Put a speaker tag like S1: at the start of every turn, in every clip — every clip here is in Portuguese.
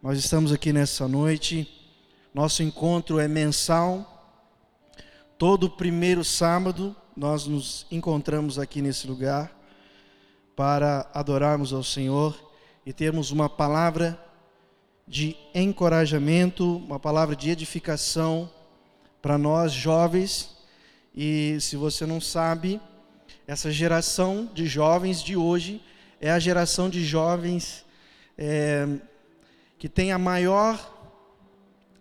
S1: Nós estamos aqui nessa noite. Nosso encontro é mensal. Todo primeiro sábado nós nos encontramos aqui nesse lugar para adorarmos ao Senhor e termos uma palavra de encorajamento, uma palavra de edificação para nós jovens. E se você não sabe, essa geração de jovens de hoje é a geração de jovens é, que tem a maior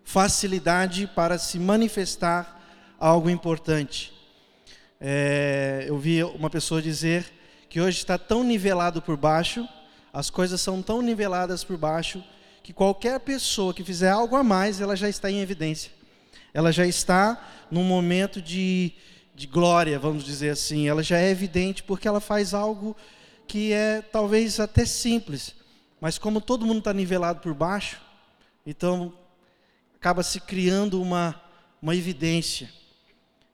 S1: facilidade para se manifestar algo importante. É, eu vi uma pessoa dizer que hoje está tão nivelado por baixo, as coisas são tão niveladas por baixo, que qualquer pessoa que fizer algo a mais, ela já está em evidência. Ela já está num momento de, de glória, vamos dizer assim. Ela já é evidente porque ela faz algo que é talvez até simples, mas como todo mundo está nivelado por baixo, então acaba se criando uma, uma evidência.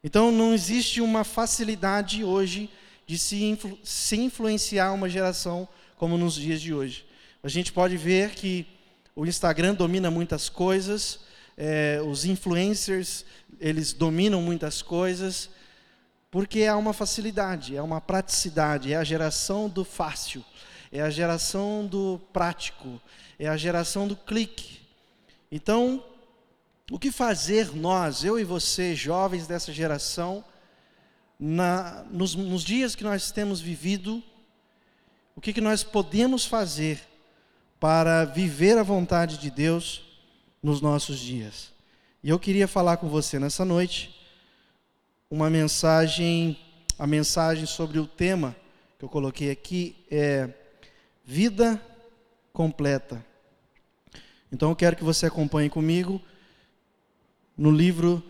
S1: Então não existe uma facilidade hoje de se, influ, se influenciar uma geração como nos dias de hoje. A gente pode ver que o Instagram domina muitas coisas, é, os influencers eles dominam muitas coisas, porque há uma facilidade, é uma praticidade, é a geração do fácil, é a geração do prático, é a geração do clique. Então, o que fazer nós, eu e você, jovens dessa geração, na, nos, nos, dias que nós temos vivido, o que, que nós podemos fazer para viver a vontade de Deus nos nossos dias? E eu queria falar com você nessa noite uma mensagem, a mensagem sobre o tema que eu coloquei aqui é vida completa. Então eu quero que você acompanhe comigo no livro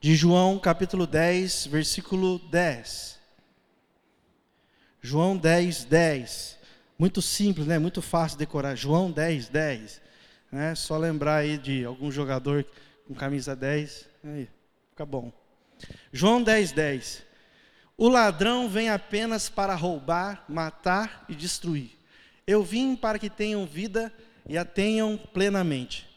S1: de João, capítulo 10, versículo 10. João 10, 10. Muito simples, né? Muito fácil decorar. João 10, 10. Né? Só lembrar aí de algum jogador com camisa 10. Aí. Fica bom. João 10, 10. O ladrão vem apenas para roubar, matar e destruir. Eu vim para que tenham vida e a tenham plenamente.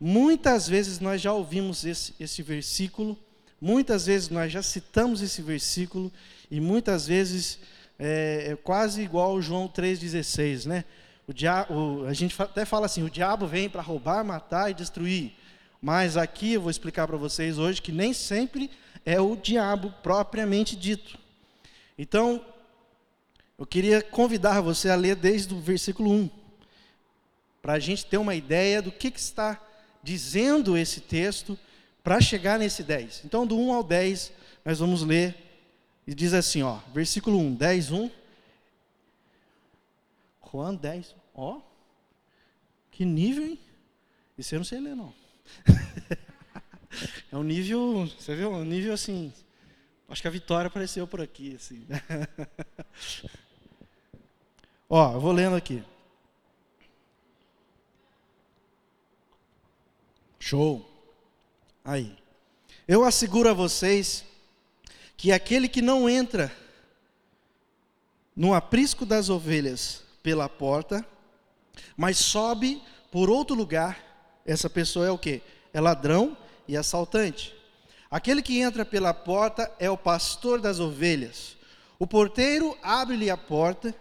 S1: Muitas vezes nós já ouvimos esse, esse versículo, muitas vezes nós já citamos esse versículo, e muitas vezes é, é quase igual ao João 3,16, né? O a gente até fala assim: o diabo vem para roubar, matar e destruir. Mas aqui eu vou explicar para vocês hoje que nem sempre é o diabo propriamente dito. Então, eu queria convidar você a ler desde o versículo 1, para a gente ter uma ideia do que, que está dizendo esse texto para chegar nesse 10. Então, do 1 ao 10, nós vamos ler, e diz assim, ó, versículo 1, 10, 1. Juan 10, ó, que nível, hein? Isso eu não sei ler, não. é um nível, você viu? Um nível assim. Acho que a vitória apareceu por aqui, assim. Ó, eu vou lendo aqui. Show. Aí. Eu asseguro a vocês que aquele que não entra no aprisco das ovelhas pela porta, mas sobe por outro lugar, essa pessoa é o que? É ladrão e assaltante. Aquele que entra pela porta é o pastor das ovelhas. O porteiro abre-lhe a porta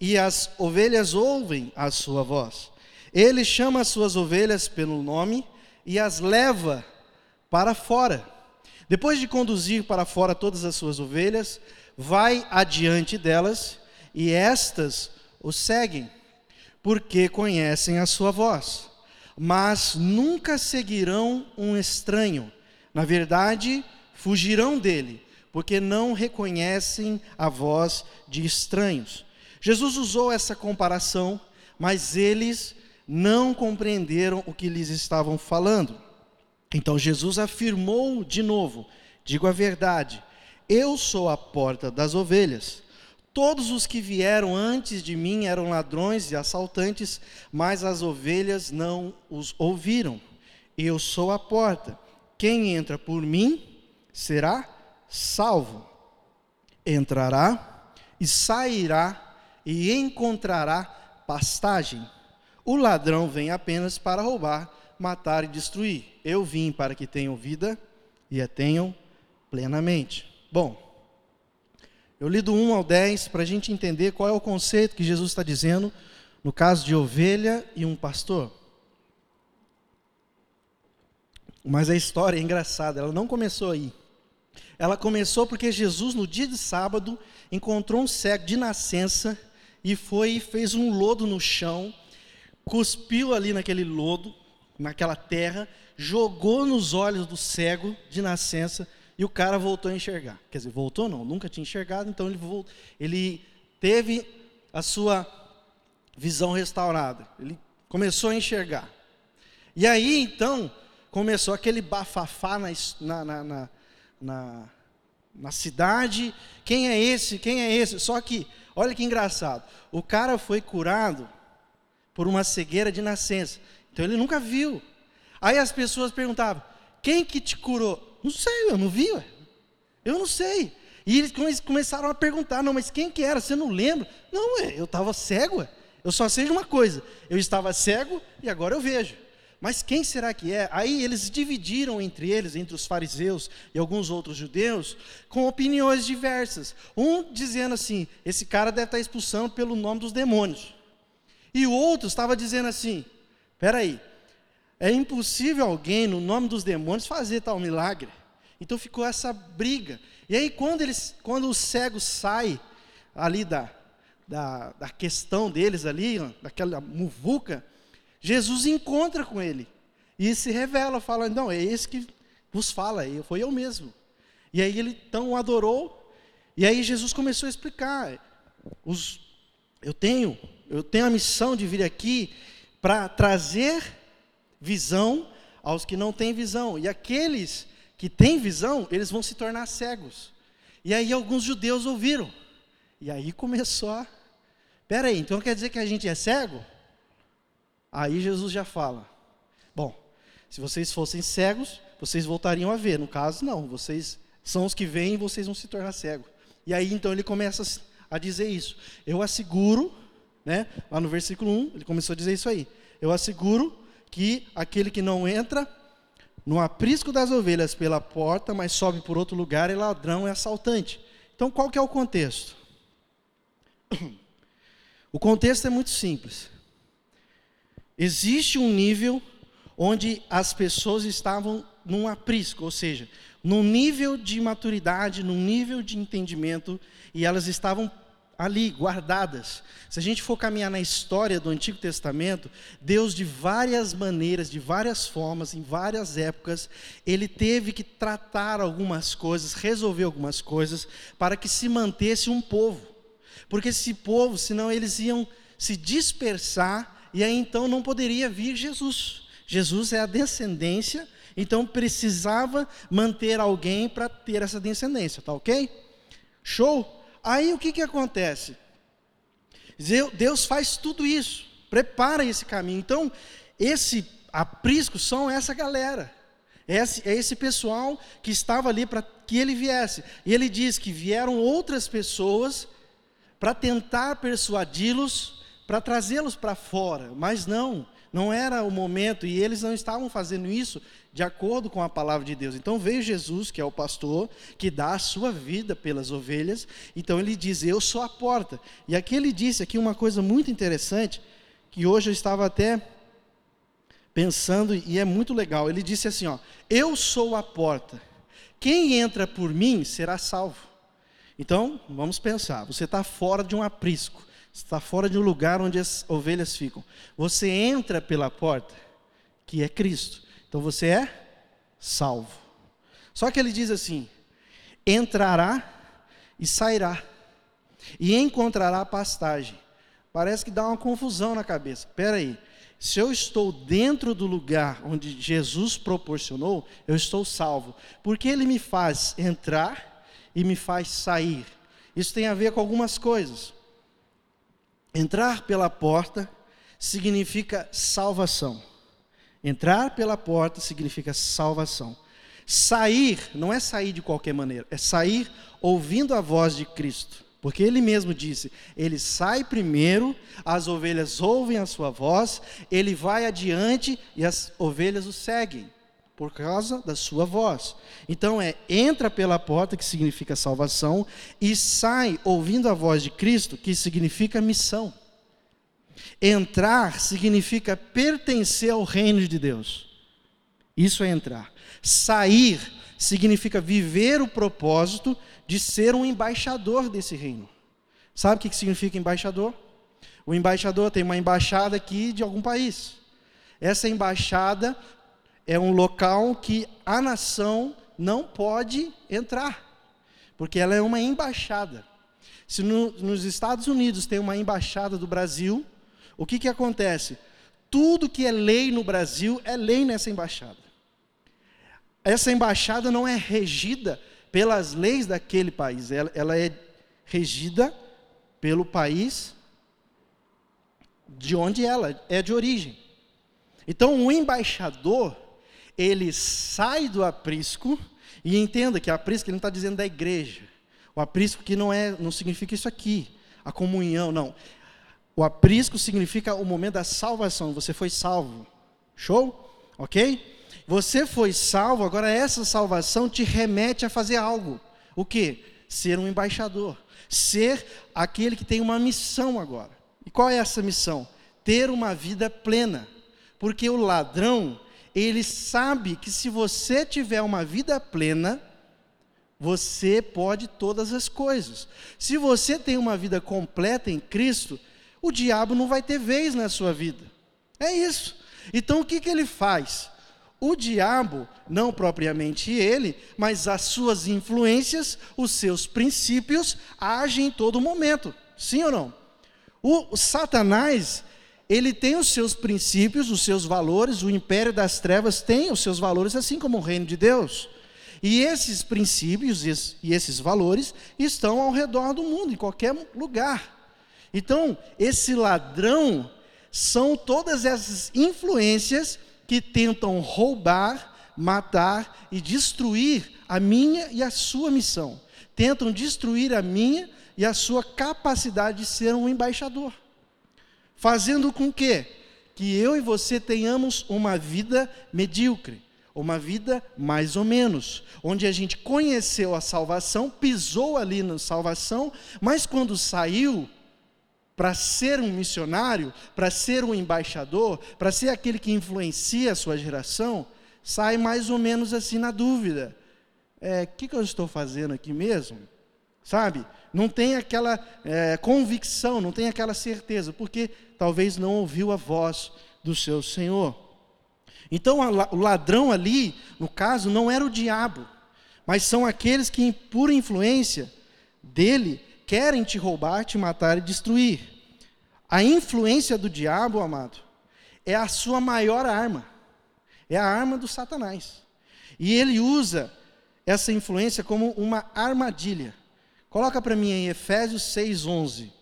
S1: e as ovelhas ouvem a sua voz. Ele chama as suas ovelhas pelo nome e as leva para fora. Depois de conduzir para fora todas as suas ovelhas, vai adiante delas e estas o seguem, porque conhecem a sua voz mas nunca seguirão um estranho. Na verdade, fugirão dele, porque não reconhecem a voz de estranhos. Jesus usou essa comparação, mas eles não compreenderam o que lhes estavam falando. Então Jesus afirmou de novo: digo a verdade, eu sou a porta das ovelhas. Todos os que vieram antes de mim eram ladrões e assaltantes, mas as ovelhas não os ouviram. Eu sou a porta. Quem entra por mim será salvo. Entrará e sairá e encontrará pastagem. O ladrão vem apenas para roubar, matar e destruir. Eu vim para que tenham vida e a tenham plenamente. Bom, eu li do 1 ao 10 para a gente entender qual é o conceito que Jesus está dizendo no caso de ovelha e um pastor. Mas a história é engraçada, ela não começou aí. Ela começou porque Jesus, no dia de sábado, encontrou um cego de nascença e foi e fez um lodo no chão, cuspiu ali naquele lodo, naquela terra, jogou nos olhos do cego de nascença e o cara voltou a enxergar. Quer dizer, voltou não, nunca tinha enxergado, então ele, voltou, ele teve a sua visão restaurada. Ele começou a enxergar. E aí, então, começou aquele bafafá na, na, na, na, na cidade. Quem é esse? Quem é esse? Só que, olha que engraçado. O cara foi curado por uma cegueira de nascença. Então ele nunca viu. Aí as pessoas perguntavam: quem que te curou? Não sei, eu não vi. Ué. Eu não sei. E eles começaram a perguntar: não, mas quem que era? Você não lembra? Não, ué, eu estava cego. Ué. Eu só sei de uma coisa: eu estava cego e agora eu vejo. Mas quem será que é? Aí eles dividiram entre eles, entre os fariseus e alguns outros judeus, com opiniões diversas. Um dizendo assim: esse cara deve estar expulsando pelo nome dos demônios. E o outro estava dizendo assim: peraí, é impossível alguém, no nome dos demônios, fazer tal milagre. Então ficou essa briga. E aí, quando, eles, quando o cego sai ali da, da, da questão deles, ali, daquela muvuca, Jesus encontra com ele e se revela, fala: Não, é esse que vos fala, foi eu mesmo. E aí ele então o adorou, e aí Jesus começou a explicar: os, Eu tenho, eu tenho a missão de vir aqui para trazer visão aos que não têm visão, e aqueles que têm visão, eles vão se tornar cegos. E aí alguns judeus ouviram, e aí começou a. Peraí, então quer dizer que a gente é cego? Aí Jesus já fala: Bom, se vocês fossem cegos, vocês voltariam a ver. No caso, não, vocês são os que veem e vocês vão se tornar cegos. E aí então ele começa a dizer isso. Eu asseguro, né, lá no versículo 1, ele começou a dizer isso aí. Eu asseguro que aquele que não entra no aprisco das ovelhas pela porta, mas sobe por outro lugar, é ladrão, é assaltante. Então qual que é o contexto? O contexto é muito simples. Existe um nível onde as pessoas estavam num aprisco, ou seja, num nível de maturidade, num nível de entendimento, e elas estavam ali guardadas. Se a gente for caminhar na história do Antigo Testamento, Deus de várias maneiras, de várias formas, em várias épocas, ele teve que tratar algumas coisas, resolver algumas coisas para que se mantesse um povo. Porque esse povo, senão eles iam se dispersar e aí então não poderia vir Jesus. Jesus é a descendência, então precisava manter alguém para ter essa descendência, tá ok? Show? Aí o que, que acontece? Deus faz tudo isso, prepara esse caminho. Então, esse aprisco são essa galera. Esse, é esse pessoal que estava ali para que ele viesse. E ele diz que vieram outras pessoas para tentar persuadi-los para trazê-los para fora, mas não, não era o momento e eles não estavam fazendo isso de acordo com a palavra de Deus. Então veio Jesus, que é o pastor, que dá a sua vida pelas ovelhas. Então ele diz: Eu sou a porta. E aqui ele disse aqui uma coisa muito interessante, que hoje eu estava até pensando e é muito legal. Ele disse assim, ó: Eu sou a porta. Quem entra por mim será salvo. Então, vamos pensar, você está fora de um aprisco está fora de um lugar onde as ovelhas ficam. Você entra pela porta, que é Cristo. Então você é salvo. Só que ele diz assim: entrará e sairá, e encontrará pastagem. Parece que dá uma confusão na cabeça. Espera aí. Se eu estou dentro do lugar onde Jesus proporcionou, eu estou salvo. Porque ele me faz entrar e me faz sair. Isso tem a ver com algumas coisas. Entrar pela porta significa salvação. Entrar pela porta significa salvação. Sair não é sair de qualquer maneira, é sair ouvindo a voz de Cristo. Porque ele mesmo disse: ele sai primeiro, as ovelhas ouvem a sua voz, ele vai adiante e as ovelhas o seguem, por causa da sua voz. Então é entra pela porta, que significa salvação, e sai ouvindo a voz de Cristo, que significa missão. Entrar significa pertencer ao reino de Deus. Isso é entrar. Sair significa viver o propósito de ser um embaixador desse reino. Sabe o que significa embaixador? O embaixador tem uma embaixada aqui de algum país. Essa embaixada é um local que a nação não pode entrar, porque ela é uma embaixada. Se no, nos Estados Unidos tem uma embaixada do Brasil, o que, que acontece? Tudo que é lei no Brasil é lei nessa embaixada. Essa embaixada não é regida pelas leis daquele país, ela, ela é regida pelo país de onde ela é de origem. Então, o embaixador, ele sai do aprisco, e entenda que aprisco ele não está dizendo da igreja. O aprisco que não é, não significa isso aqui, a comunhão, não. O aprisco significa o momento da salvação. Você foi salvo. Show? Ok? Você foi salvo, agora essa salvação te remete a fazer algo. O que? Ser um embaixador. Ser aquele que tem uma missão agora. E qual é essa missão? Ter uma vida plena. Porque o ladrão, ele sabe que se você tiver uma vida plena, você pode todas as coisas. Se você tem uma vida completa em Cristo, o diabo não vai ter vez na sua vida. É isso. Então o que, que ele faz? O diabo, não propriamente ele, mas as suas influências, os seus princípios, agem em todo momento. Sim ou não? O, o Satanás, ele tem os seus princípios, os seus valores, o império das trevas tem os seus valores, assim como o reino de Deus. E esses princípios e esses valores estão ao redor do mundo, em qualquer lugar. Então, esse ladrão são todas essas influências que tentam roubar, matar e destruir a minha e a sua missão. Tentam destruir a minha e a sua capacidade de ser um embaixador. Fazendo com que que eu e você tenhamos uma vida medíocre, uma vida mais ou menos, onde a gente conheceu a salvação, pisou ali na salvação, mas quando saiu, para ser um missionário, para ser um embaixador, para ser aquele que influencia a sua geração, sai mais ou menos assim na dúvida: o é, que, que eu estou fazendo aqui mesmo? Sabe? Não tem aquela é, convicção, não tem aquela certeza, porque talvez não ouviu a voz do seu Senhor. Então, o ladrão ali, no caso, não era o diabo, mas são aqueles que, por influência dele, querem te roubar, te matar e destruir. A influência do diabo, amado, é a sua maior arma. É a arma do Satanás. E ele usa essa influência como uma armadilha. Coloca para mim aí Efésios 6:11.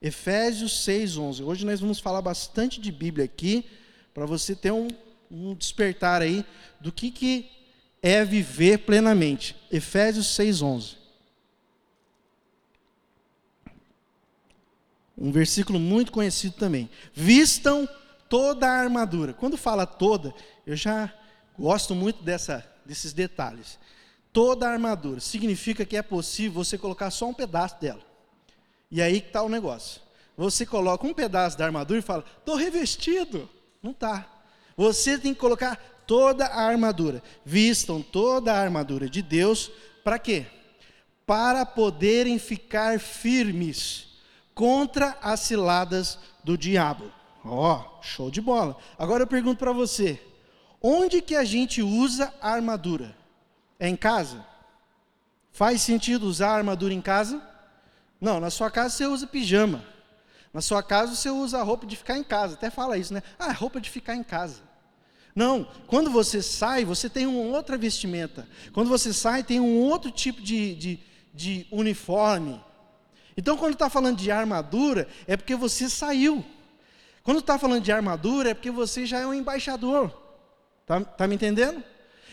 S1: Efésios 6:11. Hoje nós vamos falar bastante de Bíblia aqui, para você ter um, um despertar aí do que, que é viver plenamente. Efésios 6:11. Um versículo muito conhecido também. Vistam toda a armadura. Quando fala toda, eu já gosto muito dessa, desses detalhes. Toda a armadura significa que é possível você colocar só um pedaço dela. E aí que está o negócio. Você coloca um pedaço da armadura e fala, estou revestido. Não está. Você tem que colocar toda a armadura. Vistam toda a armadura de Deus. Para quê? Para poderem ficar firmes contra as ciladas do diabo. Ó, oh, show de bola. Agora eu pergunto para você: onde que a gente usa a armadura? É em casa? Faz sentido usar armadura em casa? Não, na sua casa você usa pijama. Na sua casa você usa roupa de ficar em casa. Até fala isso, né? Ah, roupa de ficar em casa. Não, quando você sai, você tem uma outra vestimenta. Quando você sai, tem um outro tipo de, de, de uniforme. Então, quando está falando de armadura, é porque você saiu. Quando está falando de armadura, é porque você já é um embaixador. Está tá me entendendo?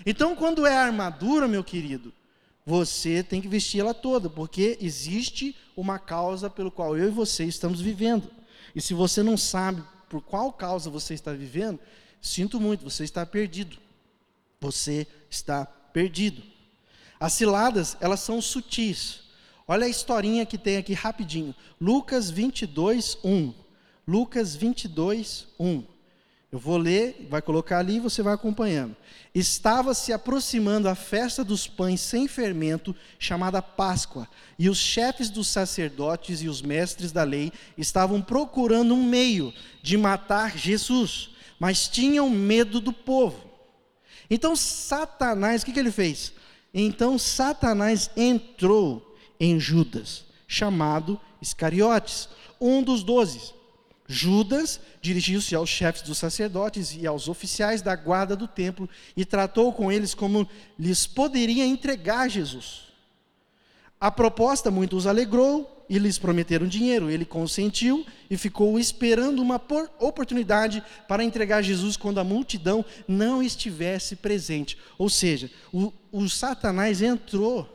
S1: Então, quando é armadura, meu querido, você tem que vestir ela toda, porque existe uma causa pelo qual eu e você estamos vivendo. E se você não sabe por qual causa você está vivendo, sinto muito, você está perdido. Você está perdido. As ciladas, elas são sutis. Olha a historinha que tem aqui rapidinho. Lucas 22, 1. Lucas 22, 1. Eu vou ler, vai colocar ali e você vai acompanhando. Estava se aproximando a festa dos pães sem fermento, chamada Páscoa, e os chefes dos sacerdotes e os mestres da lei estavam procurando um meio de matar Jesus, mas tinham medo do povo. Então Satanás, o que, que ele fez? Então Satanás entrou em Judas, chamado Iscariotes, um dos doze. Judas dirigiu-se aos chefes dos sacerdotes e aos oficiais da guarda do templo e tratou com eles como lhes poderia entregar Jesus. A proposta muito os alegrou e lhes prometeram dinheiro. Ele consentiu e ficou esperando uma oportunidade para entregar Jesus quando a multidão não estivesse presente. Ou seja, o, o Satanás entrou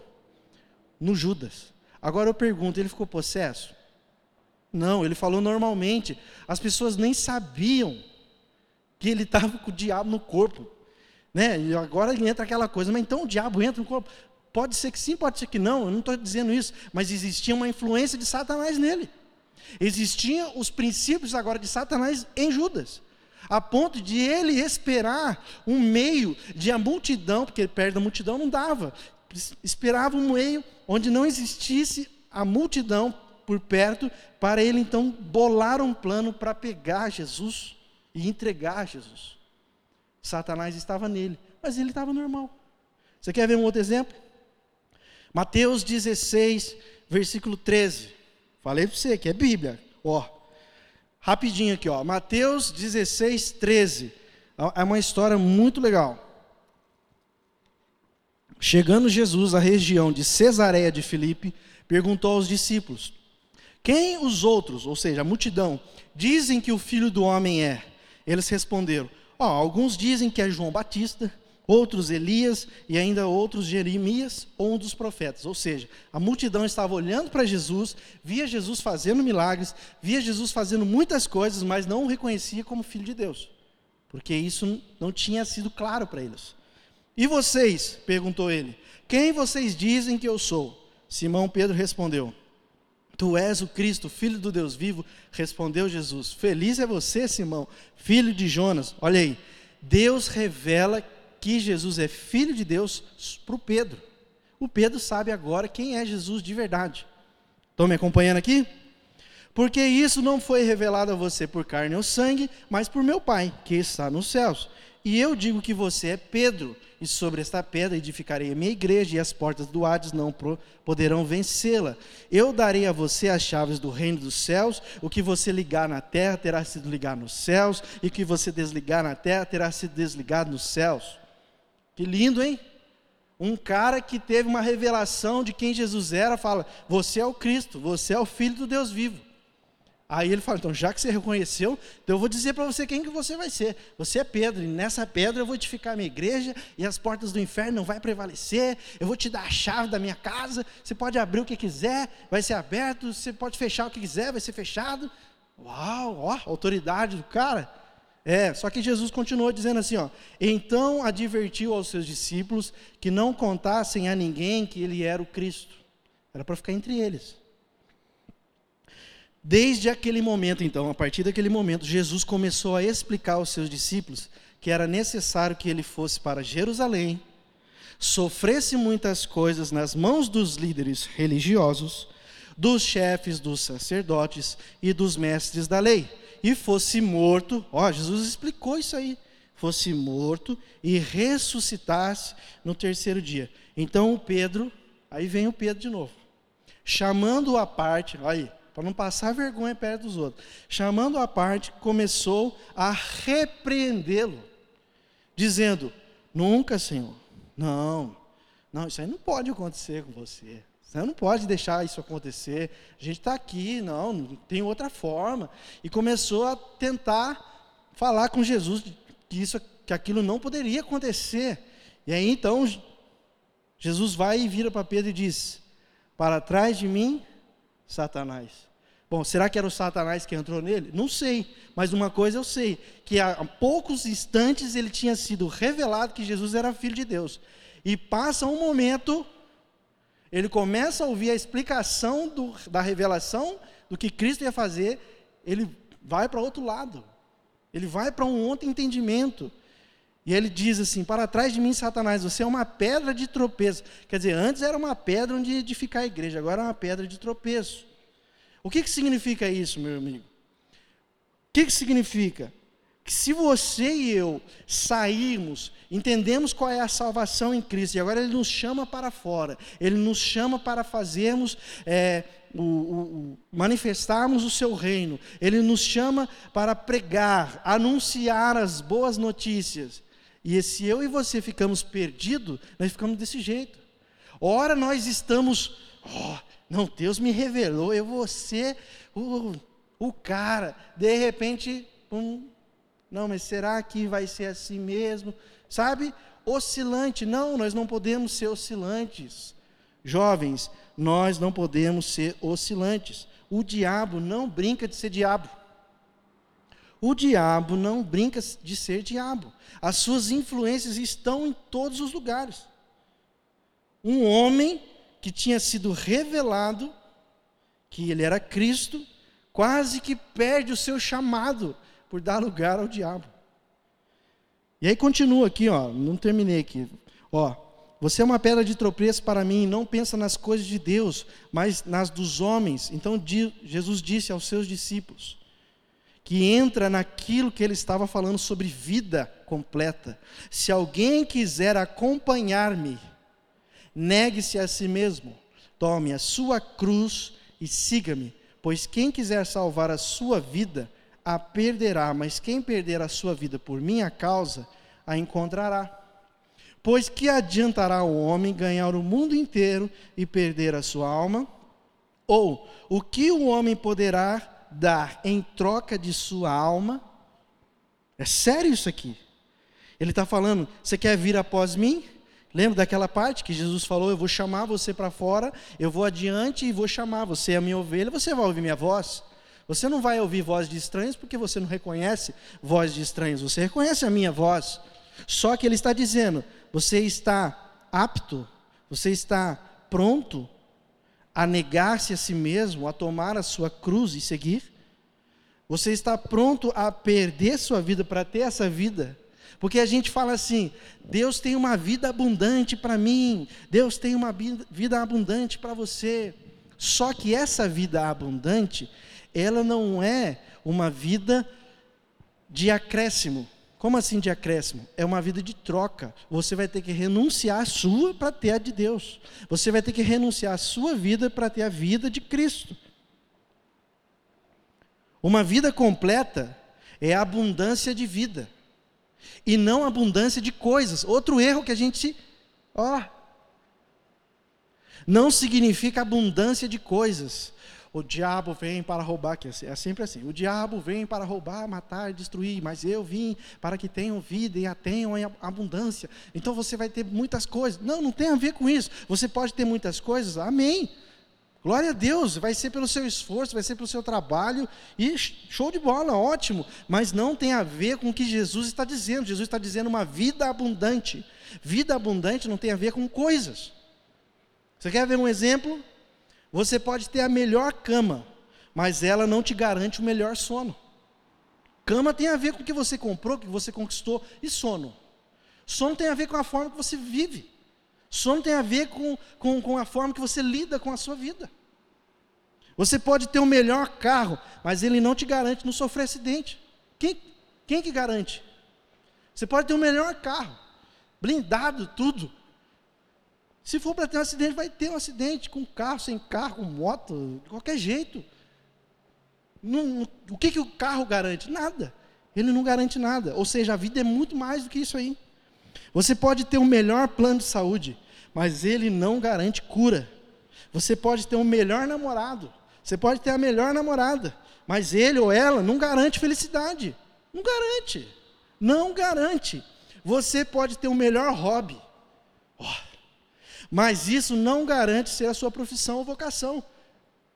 S1: no Judas. Agora eu pergunto: ele ficou possesso? Não, ele falou normalmente. As pessoas nem sabiam que ele estava com o diabo no corpo. Né? E agora entra aquela coisa, mas então o diabo entra no corpo. Pode ser que sim, pode ser que não, eu não estou dizendo isso, mas existia uma influência de Satanás nele. Existiam os princípios agora de Satanás em Judas, a ponto de ele esperar um meio de a multidão, porque perto da multidão não dava, esperava um meio onde não existisse a multidão por perto, para ele então bolar um plano para pegar Jesus e entregar Jesus. Satanás estava nele, mas ele estava normal. Você quer ver um outro exemplo? Mateus 16, versículo 13. Falei para você que é Bíblia. Ó, rapidinho aqui, ó. Mateus 16, 13. É uma história muito legal. Chegando Jesus à região de Cesareia de Filipe, perguntou aos discípulos: quem os outros, ou seja, a multidão, dizem que o filho do homem é? Eles responderam: oh, alguns dizem que é João Batista, outros Elias e ainda outros Jeremias ou um dos profetas. Ou seja, a multidão estava olhando para Jesus, via Jesus fazendo milagres, via Jesus fazendo muitas coisas, mas não o reconhecia como filho de Deus, porque isso não tinha sido claro para eles. E vocês? perguntou ele. Quem vocês dizem que eu sou? Simão Pedro respondeu: Tu és o Cristo, filho do Deus vivo, respondeu Jesus. Feliz é você, Simão, filho de Jonas. Olha aí, Deus revela que Jesus é filho de Deus para o Pedro. O Pedro sabe agora quem é Jesus de verdade. Estão me acompanhando aqui? Porque isso não foi revelado a você por carne ou sangue, mas por meu Pai, que está nos céus. E eu digo que você é Pedro, e sobre esta pedra edificarei a minha igreja, e as portas do Hades não poderão vencê-la. Eu darei a você as chaves do reino dos céus, o que você ligar na terra terá sido ligado nos céus, e o que você desligar na terra terá sido desligado nos céus. Que lindo, hein? Um cara que teve uma revelação de quem Jesus era, fala: Você é o Cristo, você é o Filho do Deus vivo. Aí ele fala: então, já que você reconheceu, então eu vou dizer para você quem que você vai ser. Você é Pedro, e nessa pedra eu vou edificar a minha igreja, e as portas do inferno não vai prevalecer. Eu vou te dar a chave da minha casa. Você pode abrir o que quiser, vai ser aberto. Você pode fechar o que quiser, vai ser fechado. Uau, ó, autoridade do cara. É, só que Jesus continuou dizendo assim, ó: Então advertiu aos seus discípulos que não contassem a ninguém que ele era o Cristo. Era para ficar entre eles. Desde aquele momento, então, a partir daquele momento, Jesus começou a explicar aos seus discípulos que era necessário que ele fosse para Jerusalém, sofresse muitas coisas nas mãos dos líderes religiosos, dos chefes dos sacerdotes e dos mestres da lei, e fosse morto. Ó, Jesus explicou isso aí. Fosse morto e ressuscitasse no terceiro dia. Então o Pedro, aí vem o Pedro de novo, chamando-o à parte, aí, para não passar vergonha perto dos outros. Chamando a parte, começou a repreendê-lo, dizendo: Nunca, Senhor, não, não, isso aí não pode acontecer com você. Você não pode deixar isso acontecer. A gente está aqui, não, não tem outra forma. E começou a tentar falar com Jesus que isso, que aquilo não poderia acontecer. E aí então Jesus vai e vira para Pedro e diz: Para trás de mim, Satanás. Bom, será que era o Satanás que entrou nele? Não sei, mas uma coisa eu sei: que há poucos instantes ele tinha sido revelado que Jesus era filho de Deus. E passa um momento, ele começa a ouvir a explicação do, da revelação do que Cristo ia fazer, ele vai para outro lado, ele vai para um outro entendimento. E ele diz assim: Para trás de mim, Satanás, você é uma pedra de tropeço. Quer dizer, antes era uma pedra onde edificar a igreja, agora é uma pedra de tropeço. O que, que significa isso, meu amigo? O que, que significa? Que se você e eu sairmos, entendemos qual é a salvação em Cristo, e agora Ele nos chama para fora, Ele nos chama para fazermos, é, o, o, manifestarmos o Seu reino, Ele nos chama para pregar, anunciar as boas notícias. E se eu e você ficamos perdidos, nós ficamos desse jeito. Ora, nós estamos, oh, não, Deus me revelou, eu vou ser o, o cara. De repente, pum, não, mas será que vai ser assim mesmo? Sabe? Oscilante. Não, nós não podemos ser oscilantes. Jovens, nós não podemos ser oscilantes. O diabo não brinca de ser diabo. O diabo não brinca de ser diabo. As suas influências estão em todos os lugares. Um homem que tinha sido revelado que ele era Cristo, quase que perde o seu chamado por dar lugar ao diabo. E aí continua aqui, ó, não terminei aqui. Ó, você é uma pedra de tropeço para mim, não pensa nas coisas de Deus, mas nas dos homens. Então Jesus disse aos seus discípulos que entra naquilo que ele estava falando sobre vida completa. Se alguém quiser acompanhar-me, negue-se a si mesmo, tome a sua cruz e siga-me, pois quem quiser salvar a sua vida, a perderá, mas quem perder a sua vida por minha causa, a encontrará. Pois que adiantará o homem ganhar o mundo inteiro e perder a sua alma? Ou o que o homem poderá dar em troca de sua alma? É sério isso aqui. Ele está falando: você quer vir após mim? Lembra daquela parte que Jesus falou: Eu vou chamar você para fora, eu vou adiante e vou chamar você, a minha ovelha, você vai ouvir minha voz. Você não vai ouvir voz de estranhos porque você não reconhece voz de estranhos, você reconhece a minha voz. Só que ele está dizendo: você está apto, você está pronto a negar-se a si mesmo, a tomar a sua cruz e seguir? Você está pronto a perder sua vida para ter essa vida? Porque a gente fala assim: Deus tem uma vida abundante para mim, Deus tem uma vida abundante para você. Só que essa vida abundante, ela não é uma vida de acréscimo. Como assim de acréscimo? É uma vida de troca. Você vai ter que renunciar a sua para ter a de Deus. Você vai ter que renunciar a sua vida para ter a vida de Cristo. Uma vida completa é abundância de vida e não abundância de coisas. Outro erro que a gente, ó, não significa abundância de coisas. O diabo vem para roubar, que é, é sempre assim. O diabo vem para roubar, matar, destruir, mas eu vim para que tenham vida e a tenham em abundância. Então você vai ter muitas coisas. Não, não tem a ver com isso. Você pode ter muitas coisas, amém. Glória a Deus, vai ser pelo seu esforço, vai ser pelo seu trabalho, e show de bola, ótimo, mas não tem a ver com o que Jesus está dizendo. Jesus está dizendo uma vida abundante. Vida abundante não tem a ver com coisas. Você quer ver um exemplo? Você pode ter a melhor cama, mas ela não te garante o melhor sono. Cama tem a ver com o que você comprou, o que você conquistou, e sono. Sono tem a ver com a forma que você vive. Sono tem a ver com, com, com a forma que você lida com a sua vida. Você pode ter o melhor carro, mas ele não te garante não sofrer acidente. Quem, quem que garante? Você pode ter o melhor carro, blindado, tudo. Se for para ter um acidente, vai ter um acidente com carro, sem carro, com moto, de qualquer jeito. Não, o que, que o carro garante? Nada. Ele não garante nada. Ou seja, a vida é muito mais do que isso aí. Você pode ter o melhor plano de saúde, mas ele não garante cura. Você pode ter o melhor namorado, você pode ter a melhor namorada, mas ele ou ela não garante felicidade. Não garante. Não garante. Você pode ter o melhor hobby. Oh, Mas isso não garante ser a sua profissão ou vocação.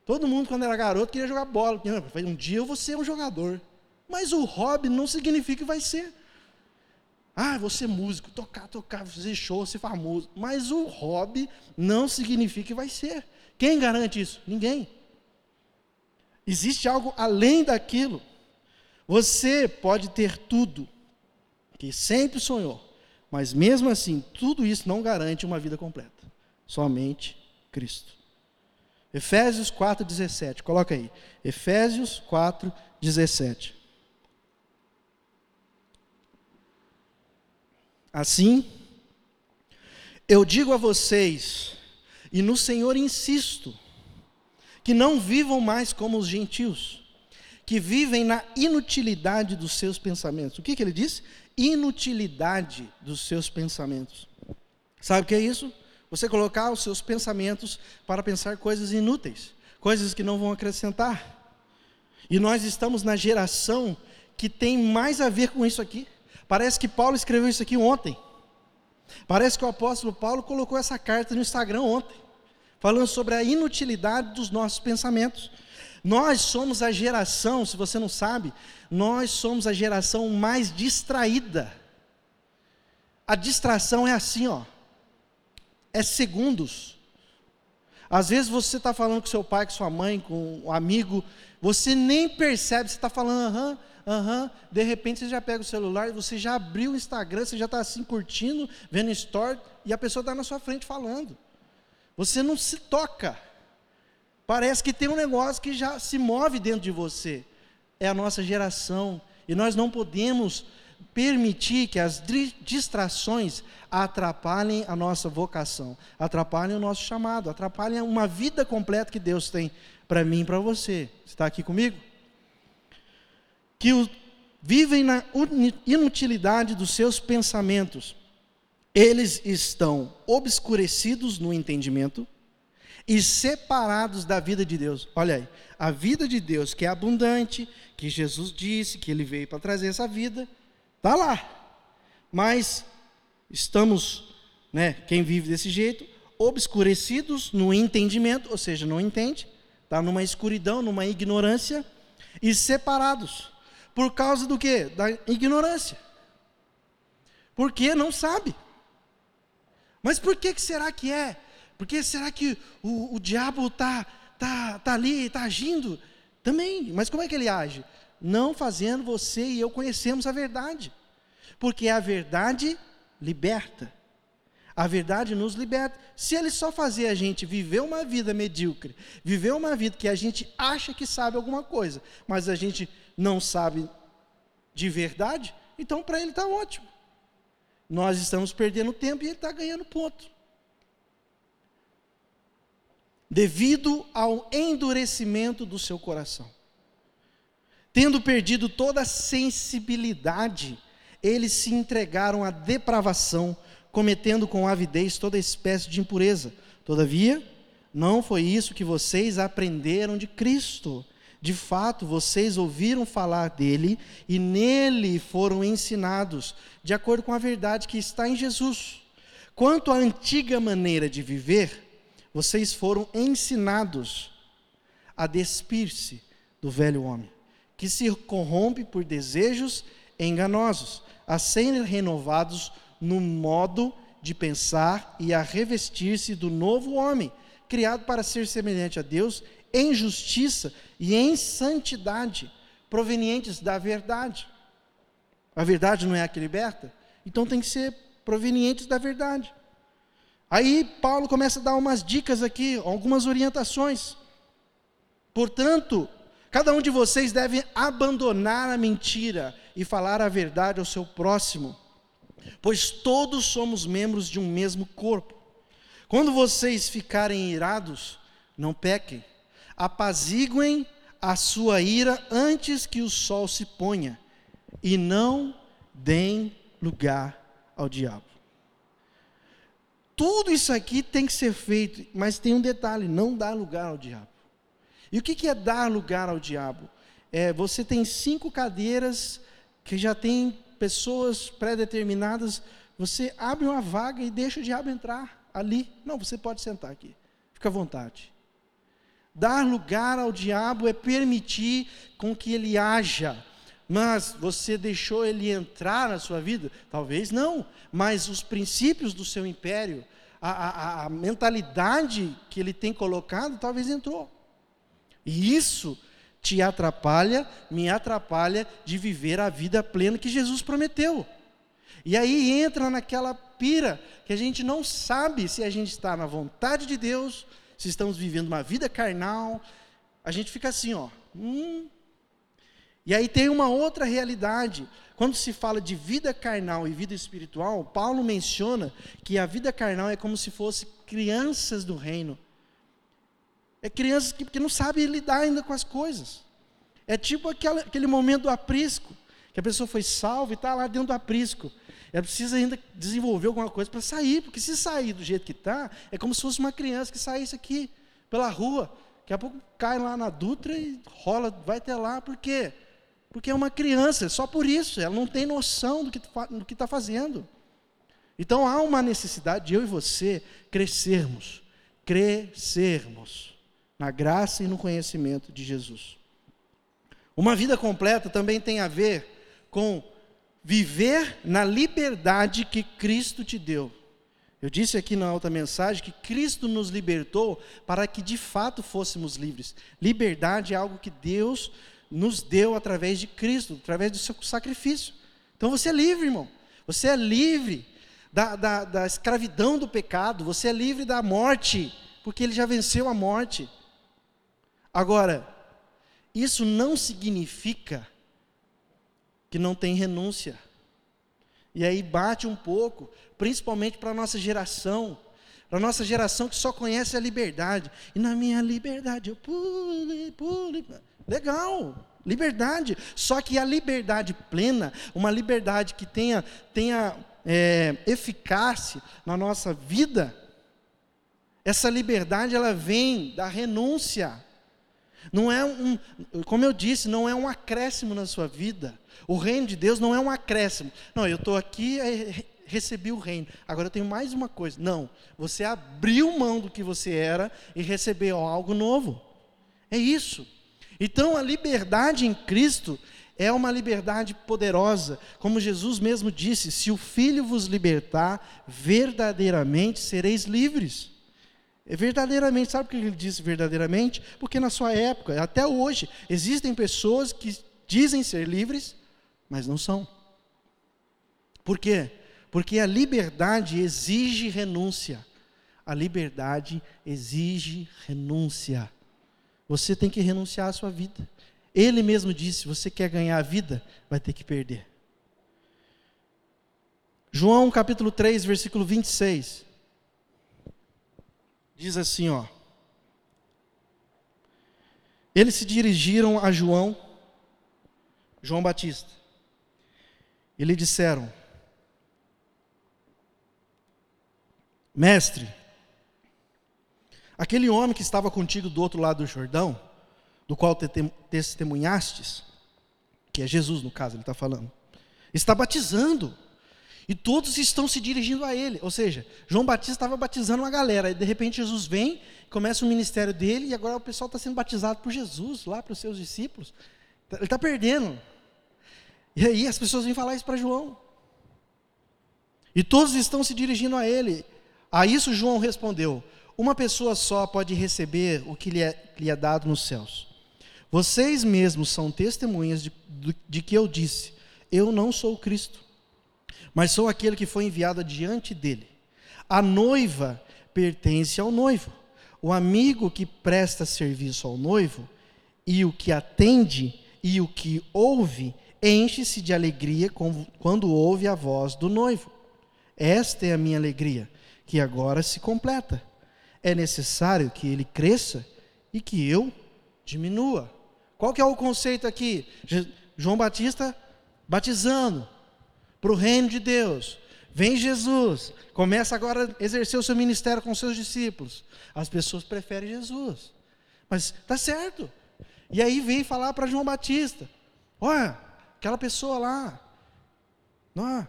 S1: Todo mundo, quando era garoto, queria jogar bola. Um dia eu vou ser um jogador. Mas o hobby não significa que vai ser. Ah, vou ser músico, tocar, tocar, fazer show, ser famoso. Mas o hobby não significa que vai ser. Quem garante isso? Ninguém. Existe algo além daquilo. Você pode ter tudo que sempre sonhou, mas mesmo assim, tudo isso não garante uma vida completa. Somente Cristo. Efésios 4:17. Coloca aí. Efésios 4:17. Assim, eu digo a vocês, e no Senhor insisto, que não vivam mais como os gentios, que vivem na inutilidade dos seus pensamentos. O que, que ele diz? Inutilidade dos seus pensamentos. Sabe o que é isso? Você colocar os seus pensamentos para pensar coisas inúteis, coisas que não vão acrescentar. E nós estamos na geração que tem mais a ver com isso aqui. Parece que Paulo escreveu isso aqui ontem. Parece que o apóstolo Paulo colocou essa carta no Instagram ontem, falando sobre a inutilidade dos nossos pensamentos. Nós somos a geração, se você não sabe, nós somos a geração mais distraída. A distração é assim, ó, é segundos. Às vezes você está falando com seu pai, com sua mãe, com um amigo, você nem percebe, você está falando aham, aham, de repente você já pega o celular você já abriu o Instagram, você já está assim curtindo, vendo story, e a pessoa está na sua frente falando. Você não se toca. Parece que tem um negócio que já se move dentro de você. É a nossa geração. E nós não podemos permitir que as distrações atrapalhem a nossa vocação, atrapalhem o nosso chamado, atrapalhem uma vida completa que Deus tem para mim e para você. Está aqui comigo? Que vivem na inutilidade dos seus pensamentos. Eles estão obscurecidos no entendimento e separados da vida de Deus. Olha aí, a vida de Deus que é abundante, que Jesus disse que ele veio para trazer essa vida, está lá. Mas estamos, né, quem vive desse jeito, obscurecidos no entendimento, ou seja, não entende, está numa escuridão, numa ignorância, e separados. Por causa do quê? Da ignorância. Porque não sabe. Mas por que, que será que é? Porque será que o, o diabo está tá, tá ali, está agindo? Também, mas como é que ele age? Não fazendo você e eu conhecemos a verdade. Porque a verdade liberta. A verdade nos liberta. Se ele só fazer a gente viver uma vida medíocre, viver uma vida que a gente acha que sabe alguma coisa, mas a gente não sabe de verdade, então para ele está ótimo. Nós estamos perdendo tempo e ele está ganhando ponto. Devido ao endurecimento do seu coração. Tendo perdido toda a sensibilidade, eles se entregaram à depravação, cometendo com avidez toda espécie de impureza. Todavia, não foi isso que vocês aprenderam de Cristo. De fato, vocês ouviram falar dele e nele foram ensinados, de acordo com a verdade que está em Jesus. Quanto à antiga maneira de viver, vocês foram ensinados a despir-se do velho homem, que se corrompe por desejos enganosos, a serem renovados no modo de pensar e a revestir-se do novo homem, criado para ser semelhante a Deus em justiça e em santidade, provenientes da verdade. A verdade não é a que liberta? Então tem que ser provenientes da verdade. Aí Paulo começa a dar umas dicas aqui, algumas orientações. Portanto, cada um de vocês deve abandonar a mentira e falar a verdade ao seu próximo, pois todos somos membros de um mesmo corpo. Quando vocês ficarem irados, não pequem apaziguem a sua ira antes que o sol se ponha, e não deem lugar ao diabo. Tudo isso aqui tem que ser feito, mas tem um detalhe: não dá lugar ao diabo. E o que é dar lugar ao diabo? É, você tem cinco cadeiras que já tem pessoas pré-determinadas, você abre uma vaga e deixa o diabo entrar. ali. Não, você pode sentar aqui. Fica à vontade. Dar lugar ao diabo é permitir com que ele haja. Mas você deixou ele entrar na sua vida? Talvez não. Mas os princípios do seu império, a, a, a mentalidade que ele tem colocado, talvez entrou. E isso te atrapalha, me atrapalha de viver a vida plena que Jesus prometeu. E aí entra naquela pira que a gente não sabe se a gente está na vontade de Deus, se estamos vivendo uma vida carnal. A gente fica assim, ó. Hum. E aí tem uma outra realidade. Quando se fala de vida carnal e vida espiritual, Paulo menciona que a vida carnal é como se fosse crianças do reino. É crianças que, que não sabem lidar ainda com as coisas. É tipo aquela, aquele momento do aprisco, que a pessoa foi salva e está lá dentro do aprisco. Ela precisa ainda desenvolver alguma coisa para sair, porque se sair do jeito que está, é como se fosse uma criança que saísse aqui pela rua. Daqui a pouco cai lá na Dutra e rola, vai até lá, por quê? Porque é uma criança, só por isso, ela não tem noção do que está fazendo. Então há uma necessidade de eu e você crescermos, crescermos na graça e no conhecimento de Jesus. Uma vida completa também tem a ver com viver na liberdade que Cristo te deu. Eu disse aqui na outra mensagem que Cristo nos libertou para que de fato fôssemos livres. Liberdade é algo que Deus nos deu através de Cristo, através do seu sacrifício. Então você é livre, irmão. Você é livre da, da, da escravidão do pecado, você é livre da morte, porque ele já venceu a morte. Agora, isso não significa que não tem renúncia. E aí bate um pouco, principalmente para a nossa geração, para a nossa geração que só conhece a liberdade. E na minha liberdade eu pule, pule. Legal, liberdade. Só que a liberdade plena, uma liberdade que tenha, tenha é, eficácia na nossa vida, essa liberdade ela vem da renúncia. Não é um, como eu disse, não é um acréscimo na sua vida. O reino de Deus não é um acréscimo. Não, eu estou aqui, recebi o reino. Agora eu tenho mais uma coisa. Não, você abriu mão do que você era e recebeu algo novo. É isso. Então a liberdade em Cristo é uma liberdade poderosa. Como Jesus mesmo disse: se o Filho vos libertar, verdadeiramente sereis livres. É verdadeiramente, sabe por que ele disse verdadeiramente? Porque na sua época, até hoje, existem pessoas que dizem ser livres, mas não são. Por quê? Porque a liberdade exige renúncia. A liberdade exige renúncia. Você tem que renunciar à sua vida. Ele mesmo disse: você quer ganhar a vida, vai ter que perder. João capítulo 3, versículo 26 diz assim, ó. Eles se dirigiram a João, João Batista, e lhe disseram: Mestre, aquele homem que estava contigo do outro lado do Jordão, do qual te testemunhastes, que é Jesus no caso, ele está falando, está batizando e todos estão se dirigindo a ele. Ou seja, João Batista estava batizando uma galera. E de repente Jesus vem, começa o ministério dele, e agora o pessoal está sendo batizado por Jesus, lá para os seus discípulos. Ele está perdendo. E aí as pessoas vêm falar isso para João. E todos estão se dirigindo a ele. A isso João respondeu: Uma pessoa só pode receber o que lhe é, lhe é dado nos céus. Vocês mesmos são testemunhas de, de que eu disse: Eu não sou o Cristo mas sou aquele que foi enviado adiante dele. A noiva pertence ao noivo. O amigo que presta serviço ao noivo e o que atende e o que ouve enche-se de alegria quando ouve a voz do noivo. Esta é a minha alegria, que agora se completa. É necessário que ele cresça e que eu diminua. Qual que é o conceito aqui? João Batista batizando, para o reino de Deus. Vem Jesus, começa agora a exercer o seu ministério com seus discípulos. As pessoas preferem Jesus. Mas tá certo. E aí vem falar para João Batista: Olha, aquela pessoa lá, não,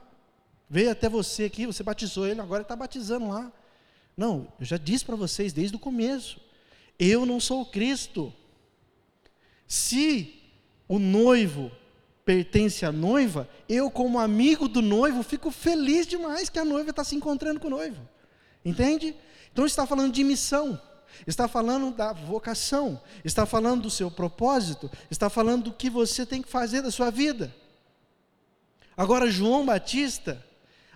S1: veio até você aqui, você batizou ele, agora está batizando lá. Não, eu já disse para vocês desde o começo. Eu não sou Cristo. Se o noivo pertence à noiva, eu, como amigo do noivo, fico feliz demais que a noiva está se encontrando com o noivo. Entende? Então está falando de missão, está falando da vocação, está falando do seu propósito, está falando do que você tem que fazer da sua vida. Agora, João Batista,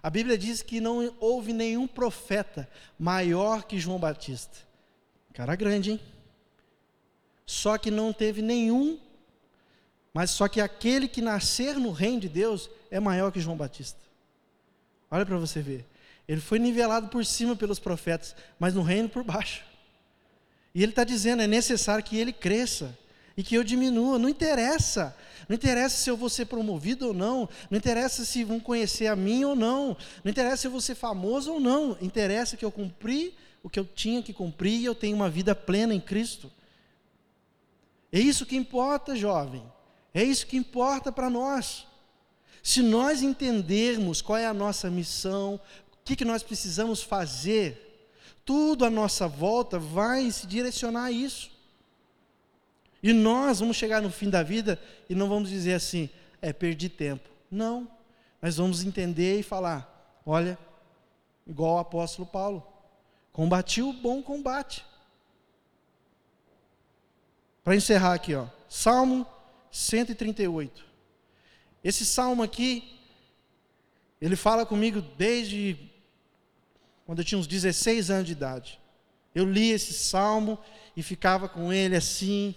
S1: a Bíblia diz que não houve nenhum profeta maior que João Batista. Cara grande, hein? Só que não teve nenhum, mas só que aquele que nascer no reino de Deus é maior que João Batista. Olha para você ver. Ele foi nivelado por cima pelos profetas, mas no reino por baixo. E ele está dizendo: é necessário que ele cresça e que eu diminua. Não interessa. Não interessa se eu vou ser promovido ou não. Não interessa se vão conhecer a mim ou não. Não interessa se eu vou ser famoso ou não. Interessa que eu cumpri o que eu tinha que cumprir e eu tenho uma vida plena em Cristo. É isso que importa, jovem. É isso que importa para nós. Se nós entendermos qual é a nossa missão, o que, que nós precisamos fazer, tudo à nossa volta vai se direcionar a isso. E nós vamos chegar no fim da vida e não vamos dizer assim, é, perdi tempo. Não. Nós vamos entender e falar: olha, igual o apóstolo Paulo, combati o bom combate. Para encerrar aqui, ó, Salmo 138. Esse salmo aqui, ele fala comigo desde quando eu tinha uns 16 anos de idade. Eu li esse salmo e ficava com ele assim,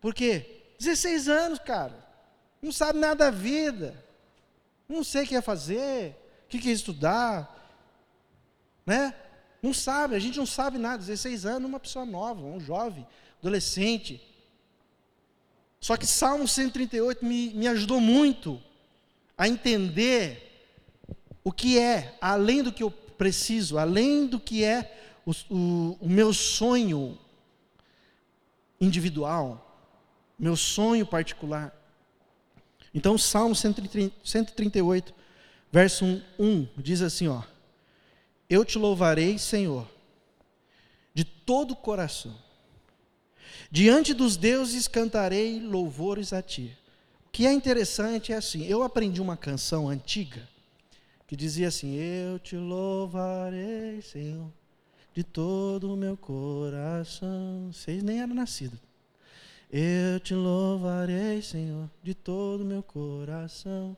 S1: por quê? 16 anos, cara. Não sabe nada da vida. Não sei o que é fazer, o que é estudar. Né? Não sabe, a gente não sabe nada. 16 anos, uma pessoa nova, um jovem, adolescente. Só que Salmo 138 me, me ajudou muito a entender o que é, além do que eu preciso, além do que é o, o, o meu sonho individual, meu sonho particular. Então, Salmo 138, verso 1, diz assim: ó, Eu te louvarei, Senhor, de todo o coração. Diante dos deuses cantarei louvores a ti. O que é interessante é assim, eu aprendi uma canção antiga que dizia assim: Eu te louvarei, Senhor, de todo o meu coração. Vocês nem eram nascidos. Eu te louvarei, Senhor, de todo o meu coração.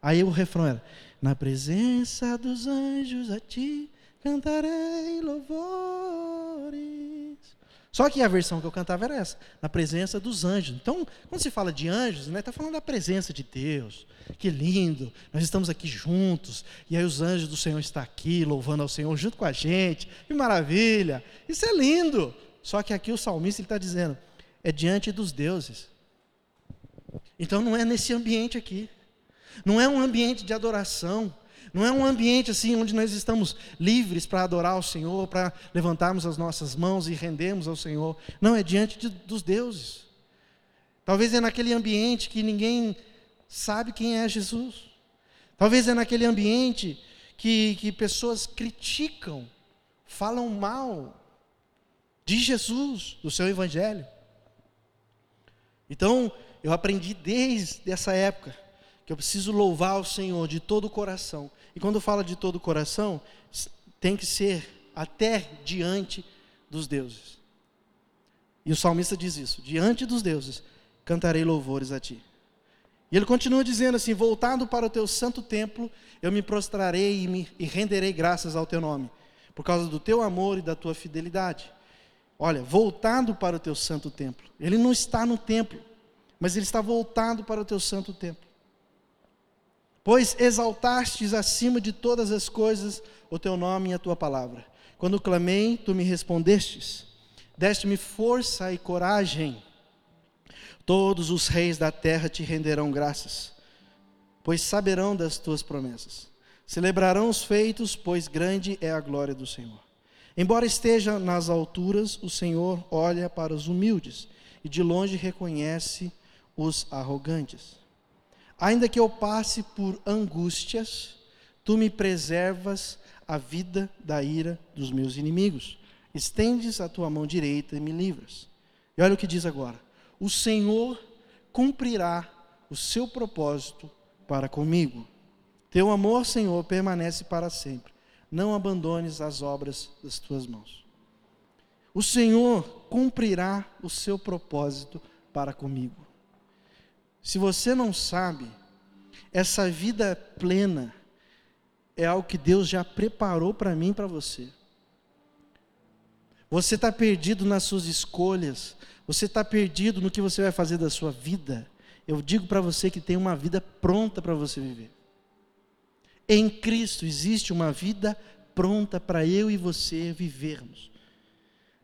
S1: Aí o refrão era: Na presença dos anjos a ti cantarei louvores. Só que a versão que eu cantava era essa, na presença dos anjos. Então, quando se fala de anjos, está né, tá falando da presença de Deus. Que lindo, nós estamos aqui juntos, e aí os anjos do Senhor estão aqui, louvando ao Senhor junto com a gente. Que maravilha! Isso é lindo. Só que aqui o salmista está dizendo: é diante dos deuses. Então não é nesse ambiente aqui. Não é um ambiente de adoração. Não é um ambiente assim onde nós estamos livres para adorar o Senhor, para levantarmos as nossas mãos e rendermos ao Senhor. Não, é diante de, dos deuses. Talvez é naquele ambiente que ninguém sabe quem é Jesus. Talvez é naquele ambiente que, que pessoas criticam, falam mal de Jesus, do seu Evangelho. Então, eu aprendi desde essa época que eu preciso louvar o Senhor de todo o coração. E quando fala de todo o coração, tem que ser até diante dos deuses. E o salmista diz isso: diante dos deuses cantarei louvores a ti. E ele continua dizendo assim: voltado para o teu santo templo, eu me prostrarei e, me, e renderei graças ao teu nome, por causa do teu amor e da tua fidelidade. Olha, voltado para o teu santo templo. Ele não está no templo, mas ele está voltado para o teu santo templo. Pois exaltastes acima de todas as coisas o teu nome e a tua palavra. Quando clamei, tu me respondestes. Deste-me força e coragem. Todos os reis da terra te renderão graças, pois saberão das tuas promessas. Celebrarão os feitos, pois grande é a glória do Senhor. Embora esteja nas alturas, o Senhor olha para os humildes e de longe reconhece os arrogantes. Ainda que eu passe por angústias, tu me preservas a vida da ira dos meus inimigos. Estendes a tua mão direita e me livras. E olha o que diz agora: O Senhor cumprirá o seu propósito para comigo. Teu amor, Senhor, permanece para sempre. Não abandones as obras das tuas mãos. O Senhor cumprirá o seu propósito para comigo. Se você não sabe, essa vida plena é algo que Deus já preparou para mim e para você. Você está perdido nas suas escolhas, você está perdido no que você vai fazer da sua vida. Eu digo para você que tem uma vida pronta para você viver. Em Cristo existe uma vida pronta para eu e você vivermos.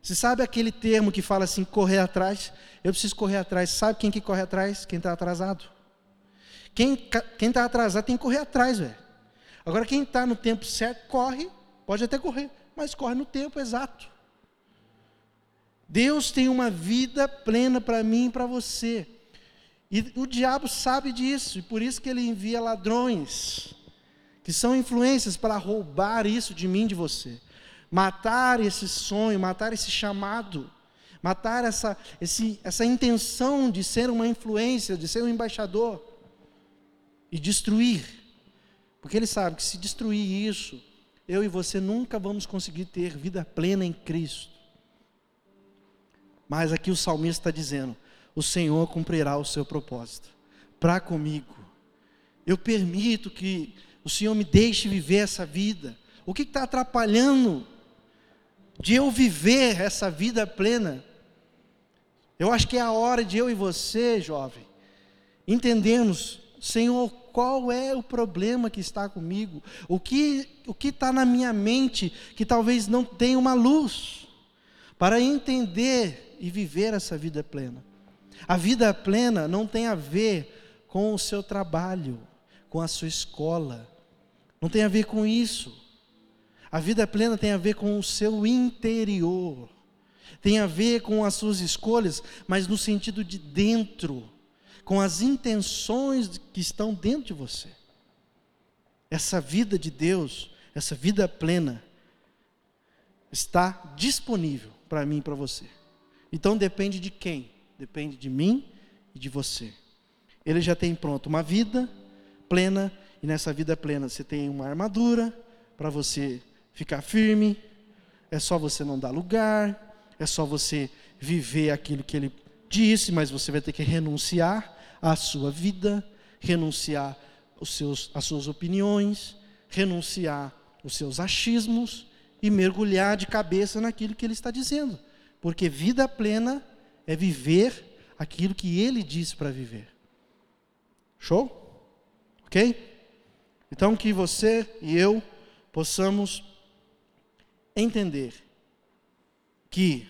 S1: Você sabe aquele termo que fala assim, correr atrás? Eu preciso correr atrás. Sabe quem que corre atrás? Quem está atrasado. Quem está atrasado tem que correr atrás, velho. Agora, quem está no tempo certo, corre, pode até correr, mas corre no tempo exato. Deus tem uma vida plena para mim e para você. E o diabo sabe disso, e por isso que ele envia ladrões, que são influências para roubar isso de mim, de você. Matar esse sonho, matar esse chamado, matar essa, esse, essa intenção de ser uma influência, de ser um embaixador, e destruir. Porque ele sabe que se destruir isso, eu e você nunca vamos conseguir ter vida plena em Cristo. Mas aqui o salmista está dizendo: o Senhor cumprirá o seu propósito para comigo. Eu permito que o Senhor me deixe viver essa vida. O que está atrapalhando de eu viver essa vida plena? Eu acho que é a hora de eu e você, jovem, entendermos, Senhor, qual é o problema que está comigo? O que o que está na minha mente que talvez não tenha uma luz para entender e viver essa vida plena? A vida plena não tem a ver com o seu trabalho, com a sua escola. Não tem a ver com isso. A vida plena tem a ver com o seu interior. Tem a ver com as suas escolhas, mas no sentido de dentro, com as intenções que estão dentro de você. Essa vida de Deus, essa vida plena, está disponível para mim e para você. Então depende de quem? depende de mim e de você. Ele já tem pronto uma vida plena, e nessa vida plena você tem uma armadura para você ficar firme, é só você não dar lugar, é só você viver aquilo que ele disse, mas você vai ter que renunciar à sua vida, renunciar os seus, às suas opiniões, renunciar os seus achismos e mergulhar de cabeça naquilo que ele está dizendo. Porque vida plena é viver aquilo que ele disse para viver. Show? Ok? Então que você e eu possamos entender que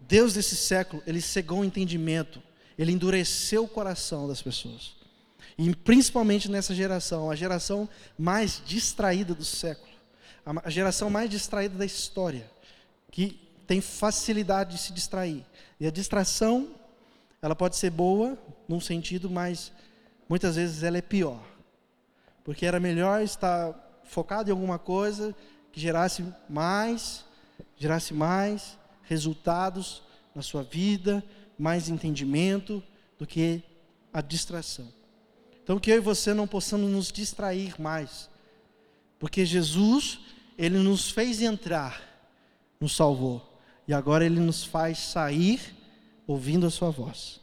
S1: Deus desse século, ele cegou o entendimento, ele endureceu o coração das pessoas. E principalmente nessa geração, a geração mais distraída do século, a geração mais distraída da história, que tem facilidade de se distrair. E a distração, ela pode ser boa num sentido, mas muitas vezes ela é pior. Porque era melhor estar focado em alguma coisa que gerasse mais, gerasse mais resultados na sua vida, mais entendimento do que a distração. Então que eu e você não possamos nos distrair mais. Porque Jesus, ele nos fez entrar, nos salvou. E agora Ele nos faz sair ouvindo a Sua voz.